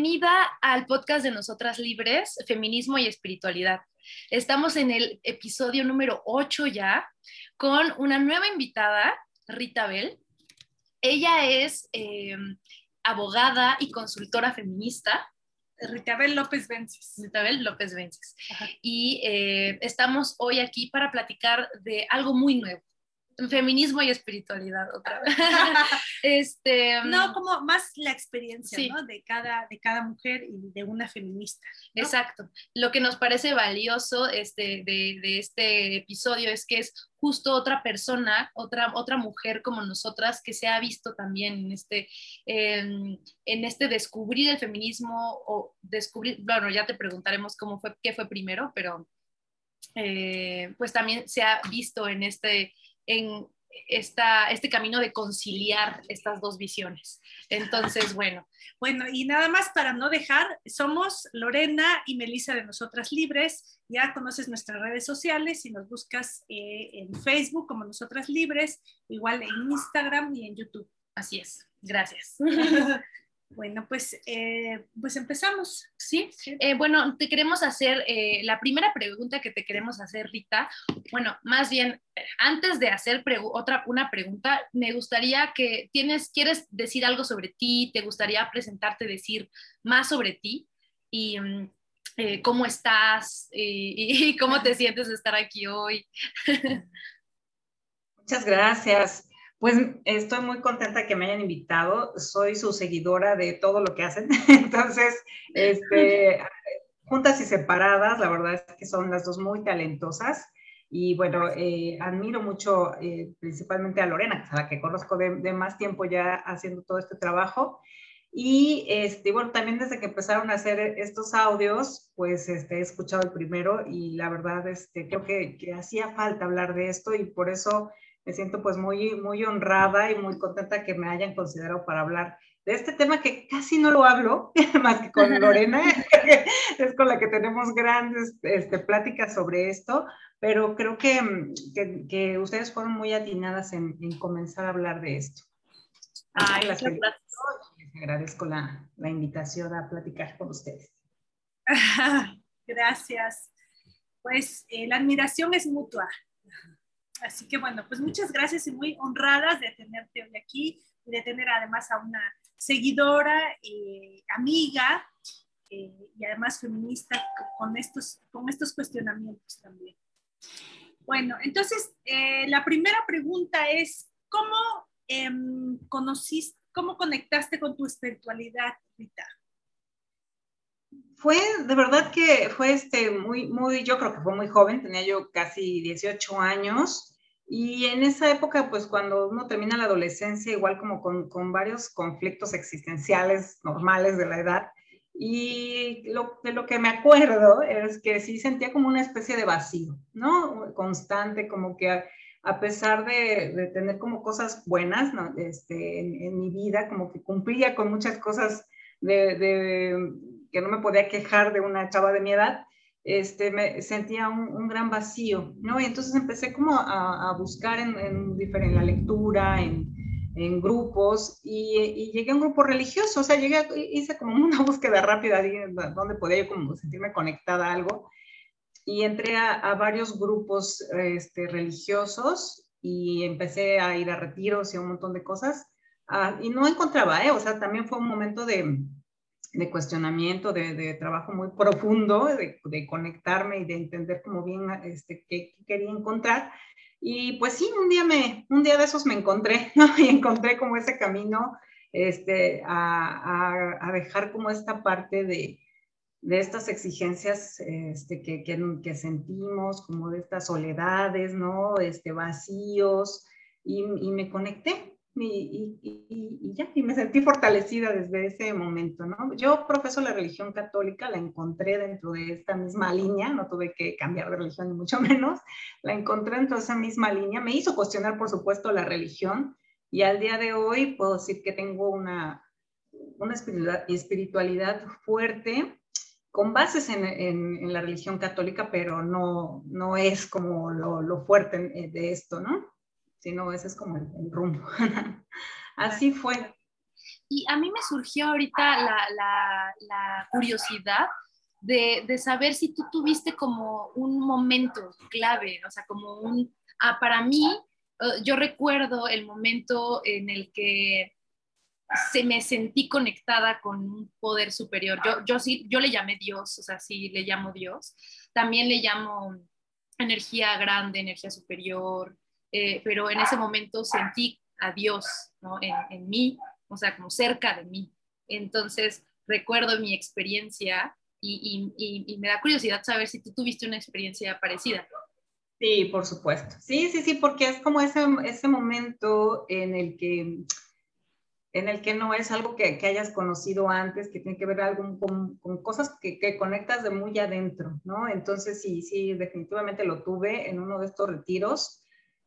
bienvenida al podcast de Nosotras Libres, Feminismo y Espiritualidad. Estamos en el episodio número 8 ya con una nueva invitada, Rita Bell. Ella es eh, abogada y consultora feminista. Ritabel López Vences. Ritabel López Vences. Y eh, estamos hoy aquí para platicar de algo muy nuevo feminismo y espiritualidad otra vez. este, no, mm, como más la experiencia ¿no? de, cada, de cada mujer y de una feminista. Exacto. Lo que nos parece valioso este, de, de, este episodio es que es justo otra persona, otra, otra mujer como nosotras que se ha visto también en este, en este descubrir el feminismo o descubrir, bueno, ya te preguntaremos cómo fue, qué fue primero, pero eh, pues también se ha visto en este en esta, este camino de conciliar estas dos visiones. Entonces, bueno. Bueno, y nada más para no dejar, somos Lorena y Melissa de Nosotras Libres. Ya conoces nuestras redes sociales y nos buscas eh, en Facebook como Nosotras Libres, igual en Instagram y en YouTube. Así es. Gracias. Bueno, pues, eh, pues empezamos. Sí, eh, bueno, te queremos hacer eh, la primera pregunta que te queremos hacer, Rita. Bueno, más bien, antes de hacer otra una pregunta, me gustaría que tienes, quieres decir algo sobre ti, te gustaría presentarte, decir más sobre ti y mm, cómo estás y cómo te sientes de estar aquí hoy. Muchas gracias. Pues estoy muy contenta que me hayan invitado. Soy su seguidora de todo lo que hacen. Entonces, este, juntas y separadas, la verdad es que son las dos muy talentosas. Y bueno, eh, admiro mucho eh, principalmente a Lorena, a la que conozco de, más tiempo ya haciendo todo este trabajo. Y este, bueno, también desde que empezaron a hacer estos audios, pues este, he escuchado el primero y la verdad este, creo que, que hacía falta hablar de esto y por eso me siento pues muy, muy honrada y muy contenta que me hayan considerado para hablar de este tema que casi no lo hablo, más que con Lorena, es con la que tenemos grandes este, pláticas sobre esto, pero creo que, que, ustedes fueron muy atinadas en, comenzar a hablar de esto. Ay, las Les agradezco la, la invitación a platicar con ustedes. Gracias. Pues eh, la admiración es mutua. Así que bueno, pues muchas gracias y muy honradas de tenerte hoy aquí y de tener además a una seguidora, eh, amiga eh, y además feminista con estos, con estos cuestionamientos también. Bueno, entonces eh, la primera pregunta es, ¿cómo em, conociste, cómo conectaste con tu espiritualidad, Rita? Fue, de verdad que fue este, muy, muy, yo creo que fue muy joven, tenía yo casi 18 años, y en esa época, pues cuando uno termina la adolescencia, igual como con, con varios conflictos existenciales normales de la edad, y lo, de lo que me acuerdo es que sí sentía como una especie de vacío, ¿no? Constante, como que a, pesar de, de, tener como cosas buenas ¿no? este, en, en, mi vida, como que cumplía con muchas cosas de, de, que no me podía quejar de una chava de mi edad, este, me sentía un, gran vacío, ¿no? Y entonces empecé como a, buscar en, en, la lectura, en, en grupos, y, llegué a un grupo religioso, o sea, llegué, hice como una búsqueda rápida de dónde podía yo como sentirme conectada a algo, y entré a, varios grupos este, religiosos y empecé a ir a retiros y a un montón de cosas, ah, y no encontraba, ¿eh? O sea, también fue un momento de de cuestionamiento, de, trabajo muy profundo, de, conectarme y de entender como bien este, qué, quería encontrar. Y pues sí, un día, me, un día de esos me encontré, ¿no? Y encontré como ese camino este, a, a, dejar como esta parte de, de estas exigencias este, que, que, que, sentimos, como de estas soledades, ¿no? Este, vacíos, y, y me conecté y, y, ya, y me sentí fortalecida desde ese momento, ¿no? Yo profeso la religión católica, la encontré dentro de esta misma línea, no tuve que cambiar de religión ni mucho menos, la encontré dentro de esa misma línea, me hizo cuestionar, por supuesto, la religión y al día de hoy puedo decir que tengo una, una espiritualidad fuerte con bases en, en, la religión católica, pero no, no es como lo, lo fuerte de esto, ¿no? Sino ese es como el, rumbo. Así fue. y a mí me surgió ahorita la, curiosidad de, de, saber si tú tuviste como un momento clave, o sea, como un, ah, para mí, eh, yo recuerdo el momento en el que se me sentí conectada con un poder superior. Yo, yo sí, yo le llamé Dios, o sea, sí le llamo Dios. También le llamo energía grande, energía superior, eh, pero en ese momento sentí a Dios ¿no? en, en mí o sea, como cerca de mí. Entonces, recuerdo mi experiencia y, y, me da curiosidad saber si tú tuviste una experiencia parecida. Sí, por supuesto. Sí, sí, sí, porque es como ese, ese momento en el que en el que no es algo que, que hayas conocido antes, que tiene que ver algo con, con cosas que, que, conectas de muy adentro, ¿no? Entonces, sí, sí, definitivamente lo tuve en uno de estos retiros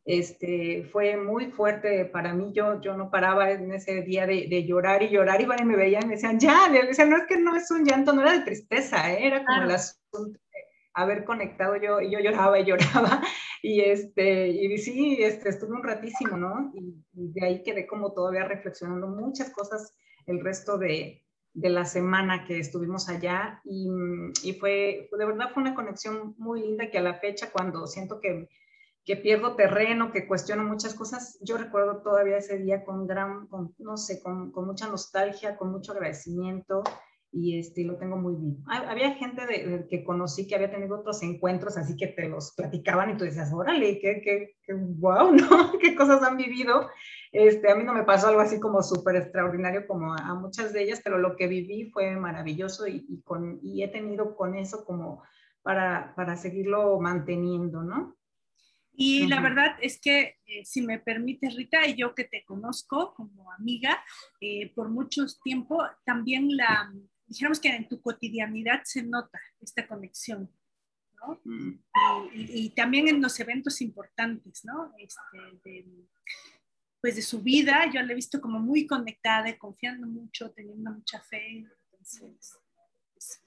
este, fue muy fuerte para mí. Yo, yo no paraba en ese día de, llorar y llorar y, me veían y me decían, ya, le decían, no es que no es un llanto, no era de tristeza, ¿eh? era como el asunto de haber conectado yo y yo lloraba y lloraba y este y sí este estuve un ratísimo no y, de ahí quedé como todavía reflexionando muchas cosas el resto de, de la semana que estuvimos allá y, y, fue de verdad fue una conexión muy linda que a la fecha cuando siento que que pierdo terreno, que cuestiono muchas cosas. Yo recuerdo todavía ese día con gran, no sé, con, con, mucha nostalgia, con mucho agradecimiento y este, lo tengo muy vivo. Había gente de, que conocí que había tenido otros encuentros, así que te los platicaban y tú decías, órale, qué, qué, qué wow, ¿no? ¿Qué cosas han vivido? Este, a mí no me pasó algo así como súper extraordinario como a, muchas de ellas, pero lo que viví fue maravilloso y, y, con, y he tenido con eso como para, para seguirlo manteniendo, ¿no? Y la verdad es que, eh, si me permite, Rita, y yo que te conozco como amiga eh, por mucho tiempo, también la, dijéramos que en tu cotidianidad se nota esta conexión, ¿no? Mm. Y, también en los eventos importantes, ¿no? Este, de, pues de su vida, yo la he visto como muy conectada, confiando mucho, teniendo mucha fe. Entonces, pues,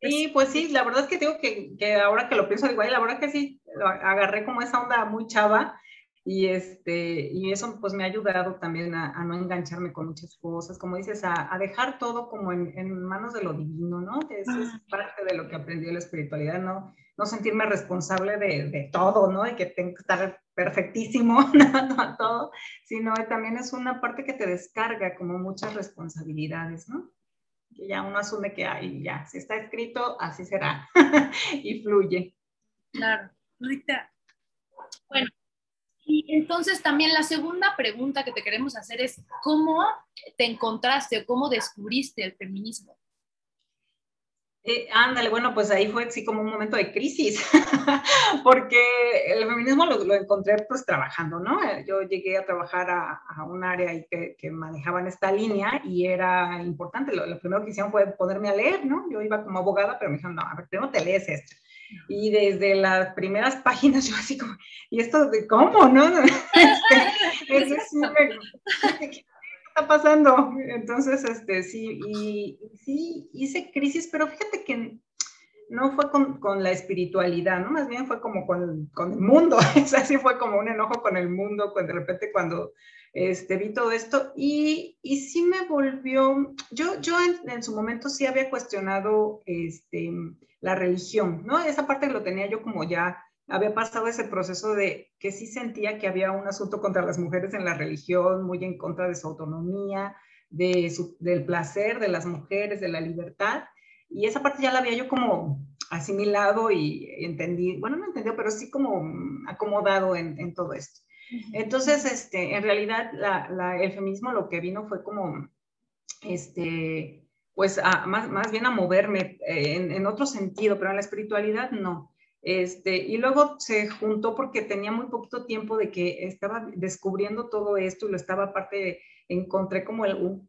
Sí, pues sí, la verdad es que digo que, que ahora que lo pienso igual, la verdad que sí, agarré como esa onda muy chava y, este, y eso pues me ha ayudado también a, no engancharme con muchas cosas, como dices, a, a dejar todo como en, en, manos de lo divino, ¿no? Eso es ah. parte de lo que aprendí de la espiritualidad, ¿no? No sentirme responsable de, de todo, ¿no? De que tengo que estar perfectísimo, no, todo, sino también es una parte que te descarga como muchas responsabilidades, ¿no? Que ya uno asume que ahí ya, si está escrito, así será y fluye. Claro, Rita. Bueno, y entonces también la segunda pregunta que te queremos hacer es, ¿cómo te encontraste o cómo descubriste el feminismo? Eh, ándale, bueno, pues ahí fue así como un momento de crisis, porque el feminismo lo, encontré pues trabajando, ¿no? Eh, yo llegué a trabajar a, a un área que, que manejaban esta línea y era importante, lo, primero que hicieron fue ponerme a leer, ¿no? Yo iba como abogada, pero me dijeron, no, a ver, primero te lees esto. Y desde las primeras páginas yo así como, ¿y esto de cómo, no? Este, es, está pasando? Entonces, este, sí, y, sí, hice crisis, pero fíjate que no fue con, con, la espiritualidad, ¿no? Más bien fue como con, con el mundo, es así fue como un enojo con el mundo, cuando de repente cuando este, vi todo esto, y, y sí me volvió, yo, yo en, en, su momento sí había cuestionado este, la religión, ¿no? Esa parte lo tenía yo como ya había pasado ese proceso de que sí sentía que había un asunto contra las mujeres en la religión, muy en contra de su autonomía, de del placer de las mujeres, de la libertad. Y esa parte ya la había yo como asimilado y entendí, bueno, no entendió, pero sí como acomodado en, en todo esto. Entonces, este, en realidad, la, el feminismo lo que vino fue como, este, pues más, más, bien a moverme eh, en, en, otro sentido, pero en la espiritualidad no. Este, y luego se juntó porque tenía muy poquito tiempo de que estaba descubriendo todo esto y lo estaba aparte, encontré como, el,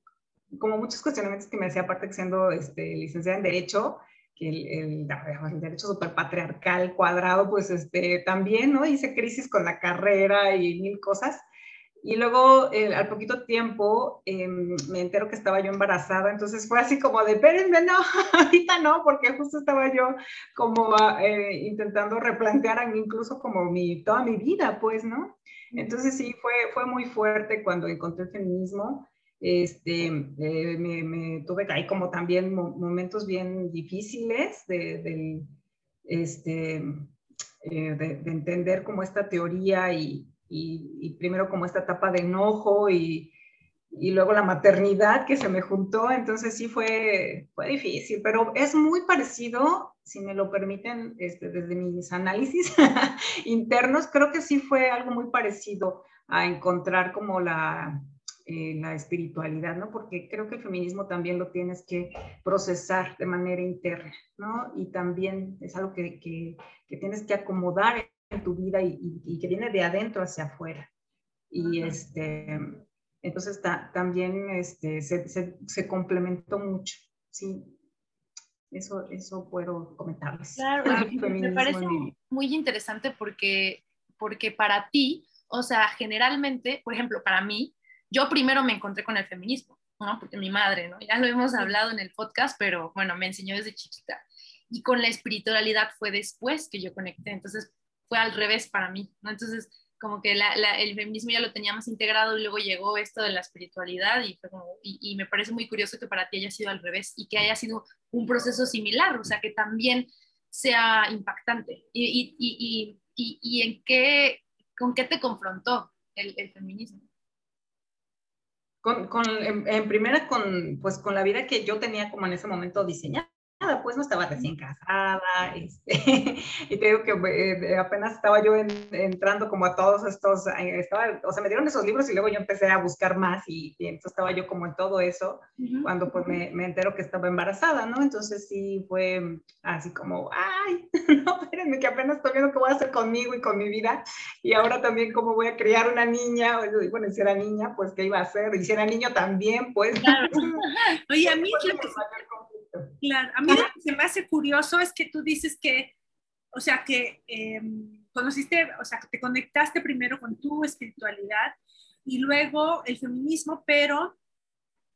como muchos cuestionamientos que me hacía aparte siendo este, licenciada en Derecho, que el, el, derecho superpatriarcal cuadrado, pues este, también, ¿no? Hice crisis con la carrera y mil cosas. Y luego, eh, al poquito tiempo, em, me entero que estaba yo embarazada, entonces fue así como de, espérenme, no, ahorita no, porque justo estaba yo como ah, eh, intentando replantear incluso como mi, toda mi vida, pues, ¿no? Entonces sí, fue, fue muy fuerte cuando encontré el feminismo este, eh, me, tuve ahí como también momentos bien difíciles de, este, eh, de, entender como esta teoría y, y, primero como esta etapa de enojo y, y, luego la maternidad que se me juntó, entonces sí fue, fue difícil, pero es muy parecido, si me lo permiten, este, desde mis análisis internos, creo que sí fue algo muy parecido a encontrar como la, eh, la espiritualidad, ¿no? Porque creo que el feminismo también lo tienes que procesar de manera interna, ¿no? Y también es algo que, que, que tienes que acomodar en tu vida y, y, que viene de adentro hacia afuera. Y este, entonces también este, se, se, se, complementó mucho, ¿sí? Eso, eso puedo comentarles. Claro, me parece muy interesante porque, porque para ti, o sea, generalmente, por ejemplo, para mí, yo primero me encontré con el feminismo, ¿no? Porque mi madre, ¿no? Ya lo hemos hablado en el podcast, pero bueno, me enseñó desde chiquita. Y con la espiritualidad fue después que yo conecté, entonces fue al revés para mí, ¿no? Entonces, como que el feminismo ya lo tenía más integrado y luego llegó esto de la espiritualidad y, y, me parece muy curioso que para ti haya sido al revés y que haya sido un proceso similar, o sea, que también sea impactante. ¿Y, y, y en qué, con qué te confrontó el, el feminismo? Con, con, en, primera con, pues, con la vida que yo tenía como en ese momento diseñada pues no estaba recién casada, este, y te digo que eh, apenas estaba yo entrando como a todos estos, estaba, o sea, me dieron esos libros y luego yo empecé a buscar más y, entonces estaba yo como en todo eso, cuando pues me, me, entero que estaba embarazada, ¿no? Entonces sí fue así como, ay, no, espérenme, que apenas estoy viendo qué voy a hacer conmigo y con mi vida, y ahora también cómo voy a criar una niña, bueno, si era niña, pues qué iba a hacer, y si era niño también, pues... Claro. Oye, a mí lo que... Claro, a mí lo que se me hace curioso es que tú dices que, o sea, que em, conociste, o sea, que te conectaste primero con tu espiritualidad y luego el feminismo, pero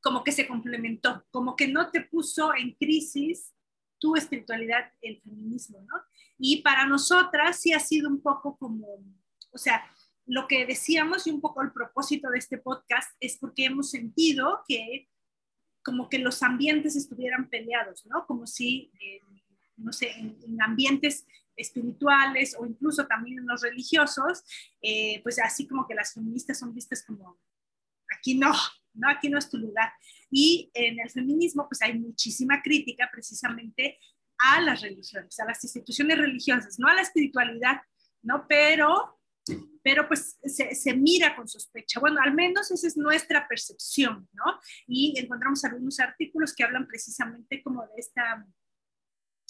como que se complementó, como que no te puso en crisis tu espiritualidad, el feminismo, ¿no? Y para nosotras sí ha sido un poco como, o sea, lo que decíamos y un poco el propósito de este podcast es porque hemos sentido que como que los ambientes estuvieran peleados, ¿no? Como si, eh, no sé, en, ambientes espirituales o incluso también en los religiosos, eh, pues así como que las feministas son vistas como, aquí no, ¿no? Aquí no es tu lugar. Y en el feminismo, pues hay muchísima crítica precisamente a las religiones, a las instituciones religiosas, no a la espiritualidad, ¿no? Pero pero pues se, mira con sospecha. Bueno, al menos esa es nuestra percepción, ¿no? Y encontramos algunos artículos que hablan precisamente como de esta,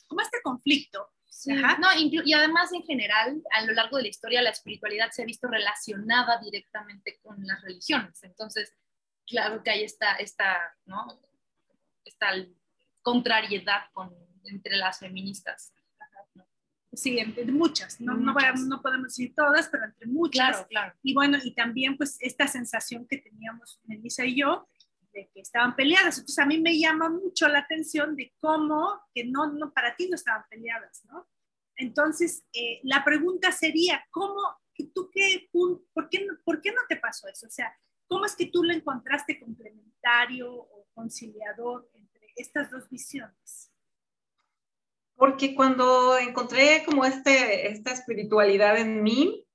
como este conflicto. No, y además en general, a lo largo de la historia, la espiritualidad se ha visto relacionada directamente con las religiones. Entonces, claro que hay esta, esta, ¿no? esta contrariedad con, entre las feministas. Sí, entre muchas, no, No, no, podemos decir todas, pero entre muchas. Claro, claro. Y bueno, y también pues esta sensación que teníamos Melissa y yo, de que estaban peleadas. Entonces a mí me llama mucho la atención de cómo que no, no para ti no estaban peleadas, ¿no? Entonces, eh, la pregunta sería, ¿cómo, tú qué, por qué, por qué no te pasó eso? O sea, ¿cómo es que tú lo encontraste complementario o conciliador entre estas dos visiones? Porque cuando encontré como este, esta espiritualidad en mí,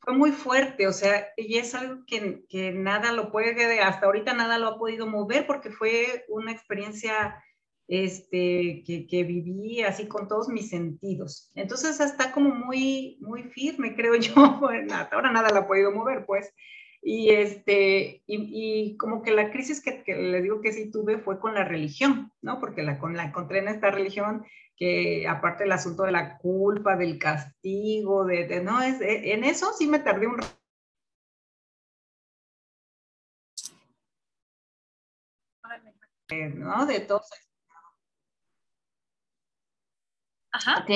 fue muy fuerte, o sea, y es algo que, que, nada lo puede, hasta ahorita nada lo ha podido mover porque fue una experiencia este, que, que viví así con todos mis sentidos. Entonces está como muy, muy firme, creo yo, bueno, hasta ahora nada lo ha podido mover, pues. Y, este, y, y como que la crisis que, que, les digo que sí tuve fue con la religión, ¿no? Porque la, con la encontré en esta religión que aparte el asunto de la culpa, del castigo, de, no, es, e, en eso sí me tardé un ¿no? De todo. Ajá. Ok.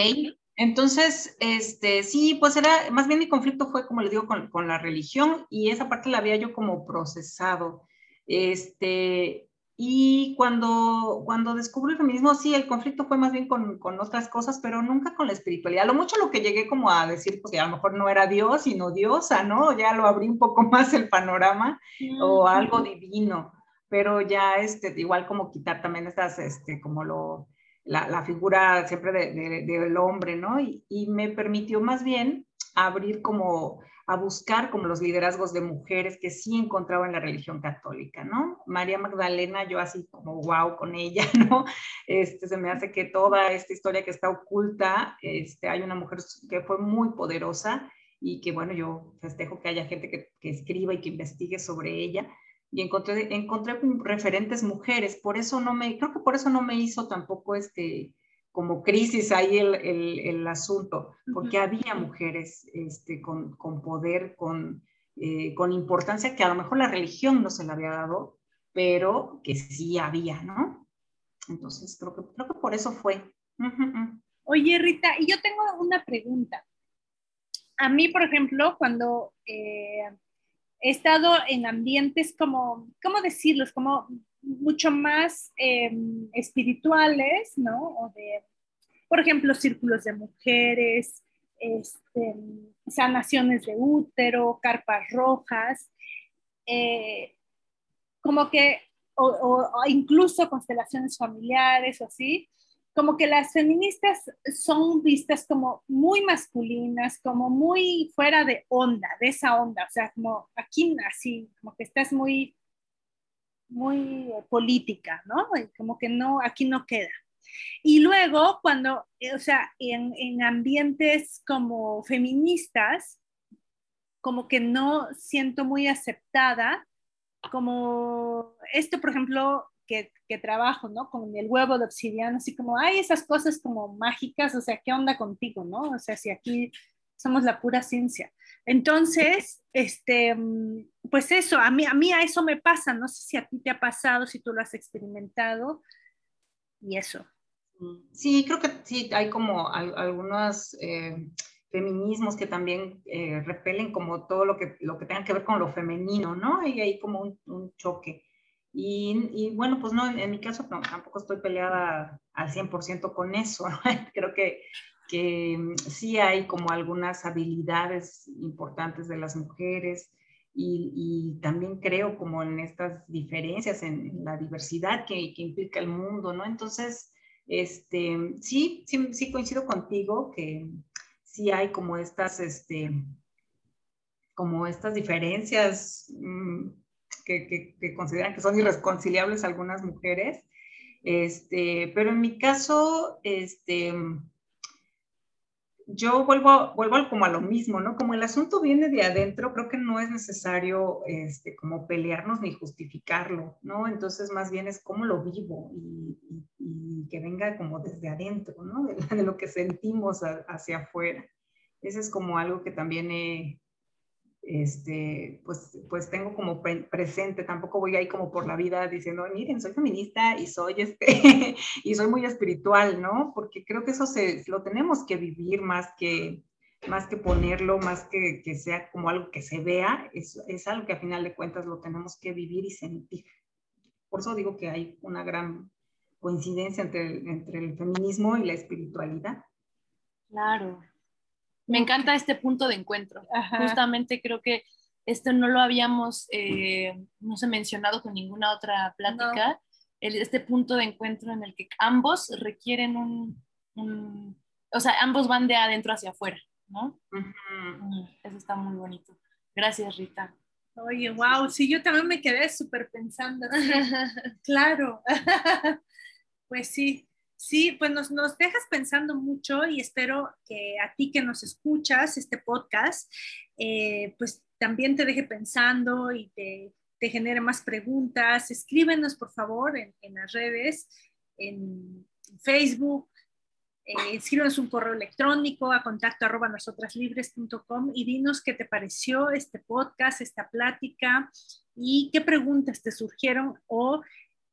Entonces, este, sí, pues era, más bien mi conflicto fue, como le digo, con, con, la religión y esa parte la había yo como procesado. Este, y cuando, cuando descubro el feminismo, sí, el conflicto fue más bien con, con, otras cosas, pero nunca con la espiritualidad. Lo mucho lo que llegué como a decir, pues que a lo mejor no era Dios, sino diosa, ¿no? Ya lo abrí un poco más el panorama o algo divino. pero ya este, igual como quitar también estas, este, como lo, la, figura siempre del de, hombre, ¿no? Y, me permitió más bien abrir como a buscar como los liderazgos de mujeres que sí encontraba en la religión católica, ¿no? María Magdalena, yo así como wow con ella, ¿no? Este, se me hace que toda esta historia que está oculta, este, hay una mujer que fue muy poderosa y que, bueno, yo festejo que haya gente que escriba y que investigue sobre ella y encontré, encontré referentes mujeres, por eso no me, creo que por eso no me hizo tampoco este, como crisis ahí el, el, el asunto, porque había mujeres este, con, con poder, con, eh, con importancia que a lo mejor la religión no se la había dado, pero que sí había, ¿no? Entonces, creo que, creo que por eso fue. Oye, Rita, y yo tengo una pregunta. A mí, por ejemplo, cuando eh, he estado en ambientes como, ¿cómo decirlos? Como mucho más em, espirituales, ¿no? O de, por ejemplo, círculos de mujeres, este, sanaciones de útero, carpas rojas, eh, como que, o, o, incluso constelaciones familiares o así, como que las feministas son vistas como muy masculinas, como muy fuera de onda, de esa onda, o sea, como aquí así, como que estás muy muy política, ¿no? Como que no, aquí no queda. Y luego, cuando, o sea, en, en ambientes como feministas, como que no siento muy aceptada, como esto, por ejemplo, que, que, trabajo, ¿no? Con el huevo de obsidiana, así como, hay esas cosas como mágicas, o sea, ¿qué onda contigo, no? O sea, si aquí somos la pura ciencia. Entonces, este, mm, pues eso, a mí, a mí a eso me pasa, no sé si a ti te ha pasado, si tú lo has experimentado, y eso. Sí, creo que sí, hay como algunos eh, feminismos que también eh, repelen como todo lo que, lo que tenga que ver con lo femenino, ¿no? Y hay como un, choque. Y, bueno, pues no, en, mi caso tampoco estoy peleada al 100% con eso, ¿no? creo que que mm, sí hay como algunas habilidades importantes de las mujeres y, también creo como en estas diferencias, en, la diversidad que, implica el mundo, ¿no? Entonces, este, sí, sí, sí coincido contigo que sí hay como estas, este, como estas diferencias mm, que, consideran que son irreconciliables algunas mujeres, este, pero en mi caso, este, yo vuelvo, vuelvo como a lo mismo, ¿no? Como el asunto viene de adentro, creo que no es necesario este, como pelearnos ni justificarlo, ¿no? Entonces más bien es cómo lo vivo y, que venga como desde adentro, ¿no? De, lo que sentimos hacia afuera. Ese es como algo que también he, este, pues, pues tengo como presente, tampoco voy ahí como por la vida diciendo, miren, soy feminista y soy, este, y soy muy espiritual, ¿no? Porque creo que eso se, lo tenemos que vivir más que, más que ponerlo, más que, que sea como algo que se vea, es, es algo que a final de cuentas lo tenemos que vivir y sentir. Por eso digo que hay una gran coincidencia entre entre el feminismo y la espiritualidad. Claro, me encanta este punto de encuentro. Justamente creo que esto no lo habíamos, eh, no se mencionado con ninguna otra plática, este punto de encuentro en el que ambos requieren un, o sea, ambos van de adentro hacia afuera, ¿no? Mm, eso está muy bonito. Gracias, Rita. Oye, wow, sí, yo también me quedé súper pensando. claro. pues sí, Sí, pues nos, nos, dejas pensando mucho y espero que a ti que nos escuchas este podcast, eh, pues también te deje pensando y te, te, genere más preguntas. Escríbenos, por favor, en, las redes, en Facebook. Eh, escríbenos un correo electrónico a contacto arroba nosotraslibres.com y dinos qué te pareció este podcast, esta plática y qué preguntas te surgieron o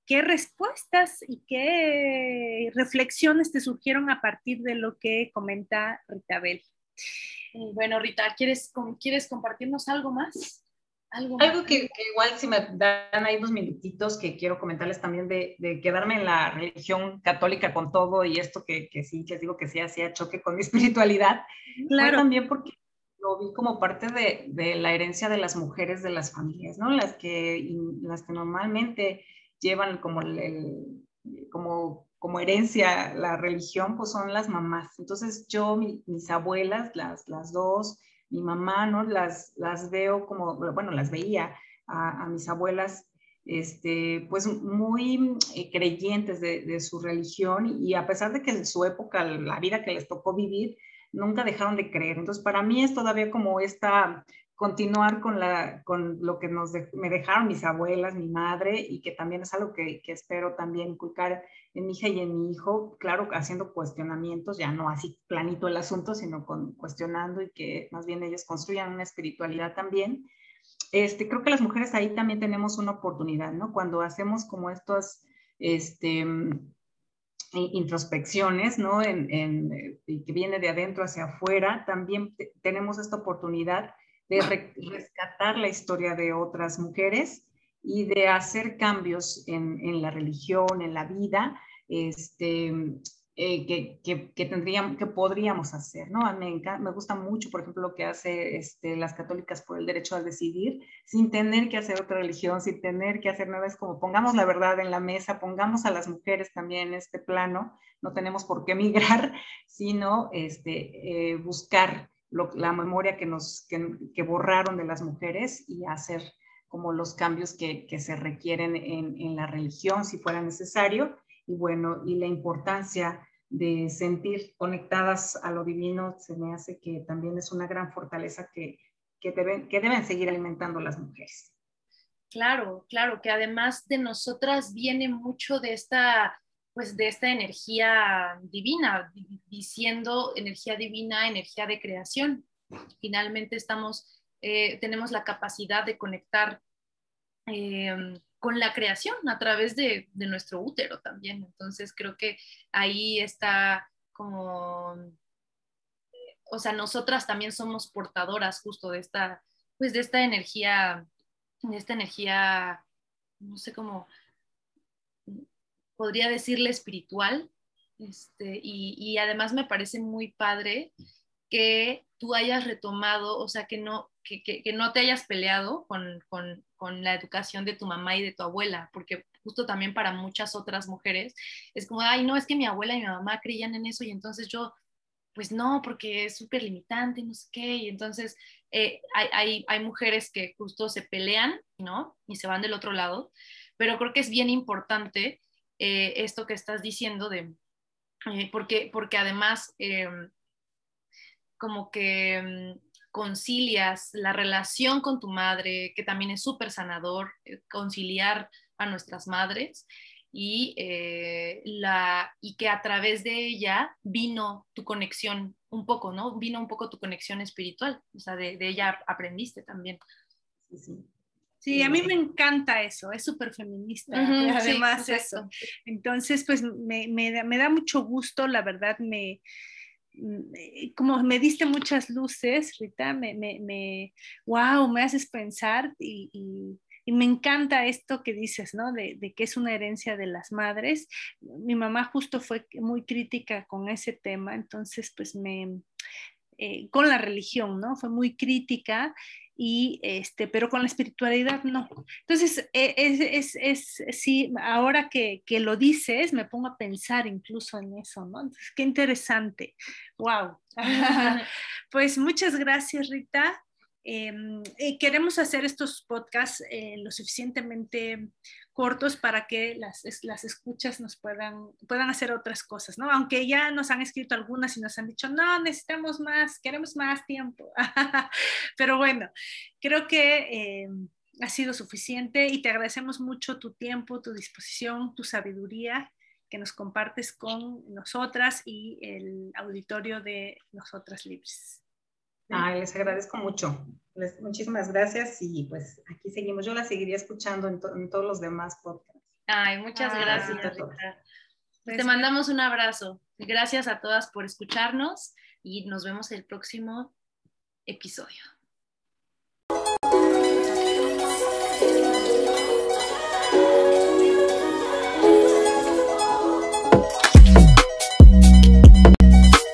qué respuestas y qué reflexiones te surgieron a partir de lo que comenta Rita Bell. Eh, bueno, Rita, ¿quieres, ¿quieres compartirnos algo más? Algo, Que, igual si me dan ahí unos minutitos que quiero comentarles también de, quedarme en la religión católica con todo y esto que, que sí, les digo que sí hacía choque con mi espiritualidad. Claro. también porque lo vi como parte de, de, la herencia de las mujeres de las familias, ¿no? Las que, las que normalmente llevan como, el, como, como herencia la religión, pues son las mamás. Entonces yo, mis abuelas, las, las dos, mi mamá, ¿no? Las, las veo como, bueno, las veía a, a mis abuelas este, pues muy eh, creyentes de, de, su religión y a pesar de que en su época, la vida que les tocó vivir, nunca dejaron de creer. Entonces, para mí es todavía como esta, continuar con, la, con lo que nos me dejaron mis abuelas, mi madre, y que también es algo que, que, espero también inculcar en mi hija y en mi hijo, claro, haciendo cuestionamientos, ya no así planito el asunto, sino cuestionando y que más bien ellos construyan una espiritualidad también. Este, creo que las mujeres ahí también tenemos una oportunidad, ¿no? Cuando hacemos como estos, este, introspecciones, ¿no? En, en, que viene de adentro hacia afuera, también tenemos esta oportunidad de rescatar la historia de otras mujeres y de hacer cambios en, en la religión, en la vida, este, eh, que, que, que, tendríamos, que podríamos hacer, ¿no? Me, me gusta mucho, por ejemplo, lo que hace este, las católicas por el derecho a decidir, sin tener que hacer otra religión, sin tener que hacer nada, es como pongamos la verdad en la mesa, pongamos a las mujeres también en este plano, no tenemos por qué migrar, sino este, eh, buscar la memoria que, nos, que, borraron de las mujeres y hacer como los cambios que, que se requieren en, en la religión, si fuera necesario, y bueno, y la importancia de sentir conectadas a lo divino, se me hace que también es una gran fortaleza que, que, deben, que deben seguir alimentando las mujeres. Claro, claro, que además de nosotras viene mucho de esta, pues de esta energía divina, diciendo energía divina, energía de creación. Finalmente estamos, eh, tenemos la capacidad de conectar eh, con la creación a través de, nuestro útero también. Entonces creo que ahí está como, o sea, nosotras también somos portadoras justo de esta, pues de esta energía, de esta energía, no sé cómo, podría decirle espiritual. Este, y, y además me parece muy padre que tú hayas retomado, o sea, que no, que, que, no te hayas peleado con, con, con, la educación de tu mamá y de tu abuela, porque justo también para muchas otras mujeres es como, ay, no, es que mi abuela y mi mamá creían en eso y entonces yo, pues no, porque es súper limitante, no sé qué, y entonces eh, hay, hay, hay mujeres que justo se pelean, ¿no? Y se van del otro lado, pero creo que es bien importante eh, esto que estás diciendo de, eh, porque, porque además em, como que mm, concilias la relación con tu madre, que también es súper sanador, eh, conciliar a nuestras madres y, eh, la, y que a través de ella vino tu conexión un poco, ¿no? Vino un poco tu conexión espiritual, o sea, de, ella aprendiste también. Sí, a mí me encanta eso, es súper feminista, además eso. Entonces, pues me, me, me, da mucho gusto, la verdad, me, como me diste muchas luces, Rita, me, me, me wow, me haces pensar y, y, me encanta esto que dices, ¿no? De, de, que es una herencia de las madres. Mi mamá justo fue muy crítica con ese tema, entonces pues me, eh, con la religión, ¿no? Fue muy crítica y este, pero con la espiritualidad no. Entonces, e, es, es, es sí, ahora que, que, lo dices, me pongo a pensar incluso en eso, ¿no? Entonces, qué interesante. Wow. pues muchas gracias, Rita. Em, eh, queremos hacer estos podcasts eh, lo suficientemente cortos para que las, las escuchas nos puedan, puedan hacer otras cosas, ¿no? Aunque ya nos han escrito algunas y nos han dicho, no, necesitamos más, queremos más tiempo. Pero bueno, creo que eh, ha sido suficiente y te agradecemos mucho tu tiempo, tu disposición, tu sabiduría que nos compartes con nosotras y el auditorio de Nosotras Libres. Ay, les agradezco mucho. Les, muchísimas gracias y pues aquí seguimos. Yo la seguiría escuchando en, en todos los demás podcasts. Ay, muchas gracias. Pues te mandamos un abrazo. Gracias a todas por escucharnos y nos vemos el próximo episodio.